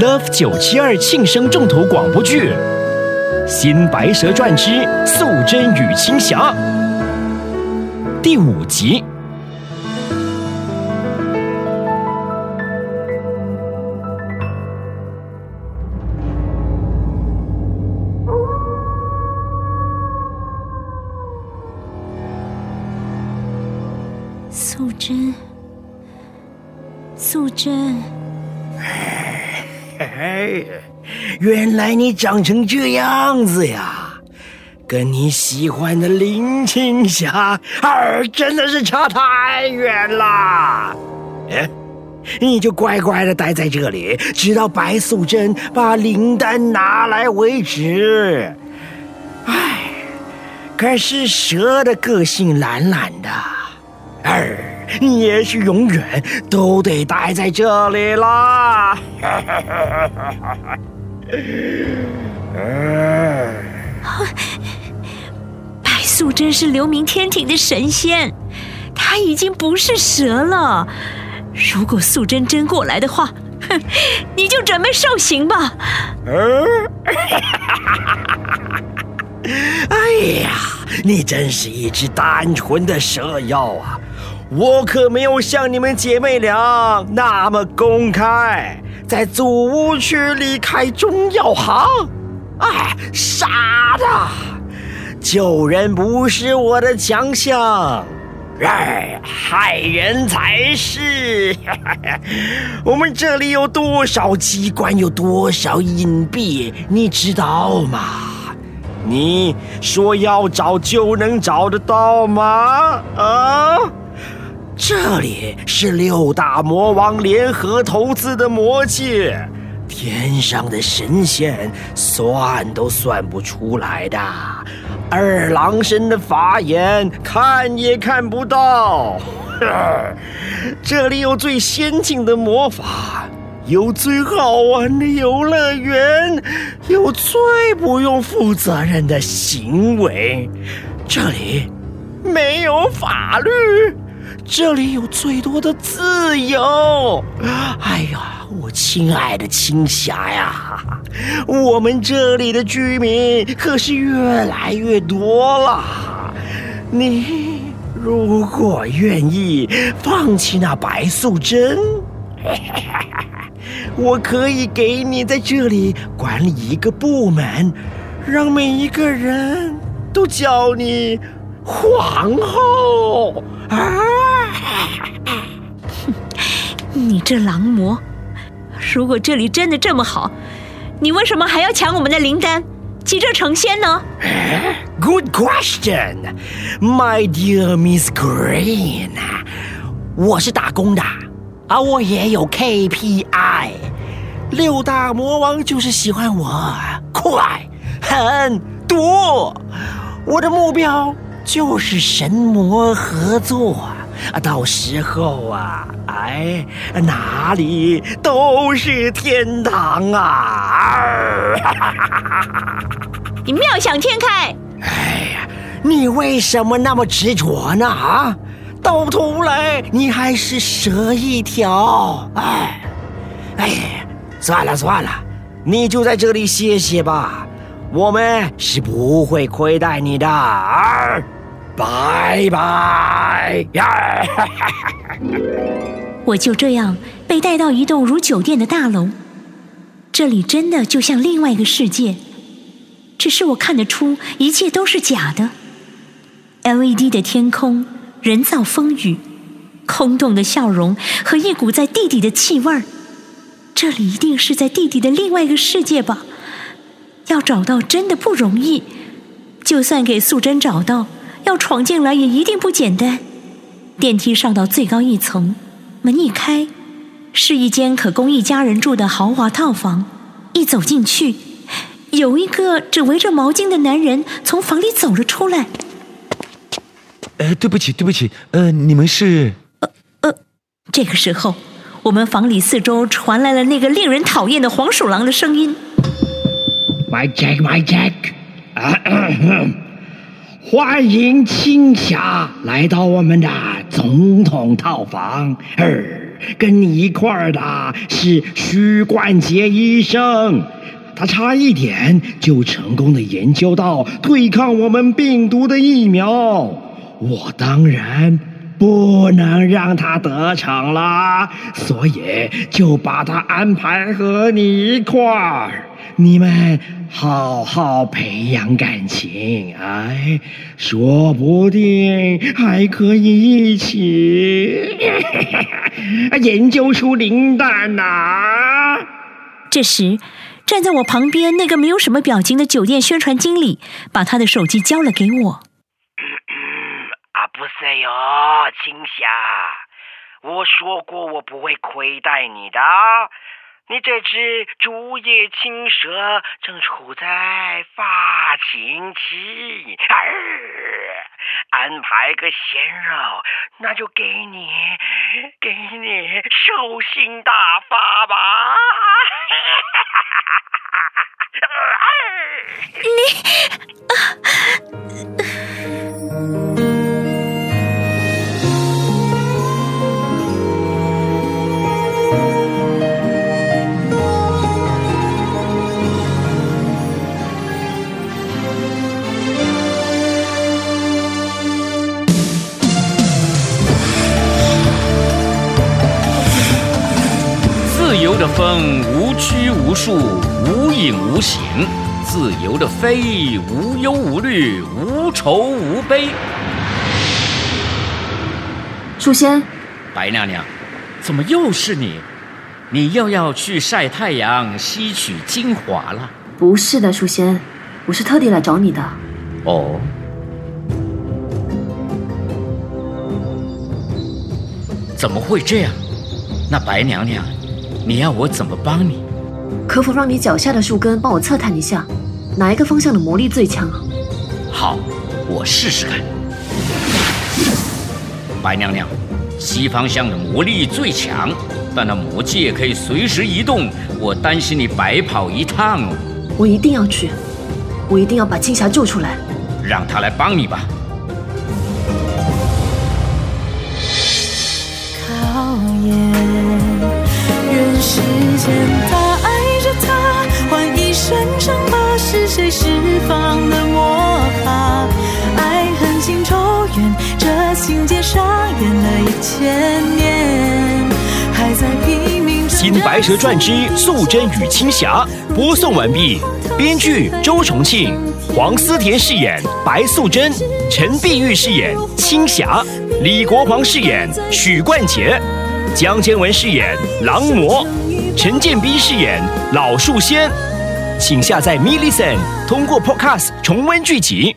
Love 九七二庆生重头广播剧《新白蛇传之素贞与青霞》第五集。素贞，素贞，嘿，原来你长成这样子呀，跟你喜欢的林青霞儿真的是差太远了。哎，你就乖乖的待在这里，直到白素贞把灵丹拿来为止。哎，可是蛇的个性懒懒的，儿。你也许永远都得待在这里啦。白素贞是留明天庭的神仙，她已经不是蛇了。如果素贞真过来的话，哼，你就准备受刑吧。哎呀，你真是一只单纯的蛇妖啊！我可没有像你们姐妹俩那么公开，在祖屋区里开中药行。哎，傻的，救人不是我的强项，哎，害人才是。我们这里有多少机关，有多少隐蔽，你知道吗？你说要找就能找得到吗？啊？这里是六大魔王联合投资的魔界，天上的神仙算都算不出来的。二郎神的法眼看也看不到。这里有最先进的魔法，有最好玩的游乐园，有最不用负责任的行为。这里没有法律。这里有最多的自由。哎呀，我亲爱的青霞呀，我们这里的居民可是越来越多了。你如果愿意放弃那白素贞，我可以给你在这里管理一个部门，让每一个人都叫你皇后啊。你这狼魔！如果这里真的这么好，你为什么还要抢我们的灵丹，急着成仙呢？Good question, my dear Miss Green。我是打工的，而我也有 KPI。六大魔王就是喜欢我，快、狠、毒。我的目标就是神魔合作。啊，到时候啊，哎，哪里都是天堂啊！你妙想天开！哎呀，你为什么那么执着呢？啊，到头来你还是蛇一条！哎，哎，算了算了，你就在这里歇歇吧，我们是不会亏待你的。啊拜拜！我就这样被带到一栋如酒店的大楼，这里真的就像另外一个世界，只是我看得出一切都是假的。LED 的天空，人造风雨，空洞的笑容和一股在地底的气味儿，这里一定是在地底的另外一个世界吧？要找到真的不容易，就算给素贞找到。要闯进来也一定不简单。电梯上到最高一层，门一开，是一间可供一家人住的豪华套房。一走进去，有一个只围着毛巾的男人从房里走了出来。呃，对不起，对不起，呃，你们是？呃这个时候，我们房里四周传来了那个令人讨厌的黄鼠狼的声音。My Jack, My Jack，欢迎青霞来到我们的总统套房。儿，跟你一块儿的是许冠杰医生，他差一点就成功的研究到对抗我们病毒的疫苗，我当然。不能让他得逞啦，所以就把他安排和你一块儿。你们好好培养感情，哎，说不定还可以一起 研究出灵丹呐、这时，站在我旁边那个没有什么表情的酒店宣传经理，把他的手机交了给我。啊，不是哟，青霞，我说过我不会亏待你的。你这只竹叶青蛇正处在发情期，儿，安排个鲜肉，那就给你，给你兽性大发吧。你由的风，无拘无束，无影无形；自由的飞，无忧无虑，无愁无悲。树仙，白娘娘，怎么又是你？你又要去晒太阳、吸取精华了？不是的，树仙，我是特地来找你的。哦，怎么会这样？那白娘娘，你要我怎么帮你？可否让你脚下的树根帮我测探一下，哪一个方向的魔力最强啊？好，我试试看。白娘娘，西方向的魔力最强，但那魔界可以随时移动，我担心你白跑一趟哦。我一定要去，我一定要把青霞救出来。让他来帮你吧。白蛇传之素贞与青霞》播送完毕，编剧周重庆，黄思甜饰演白素贞，陈碧玉饰演青霞，李国煌饰演许冠杰，江千文饰演狼魔，陈建斌饰演老树仙。请下载 m i l l i c e n 通过 Podcast 重温剧集。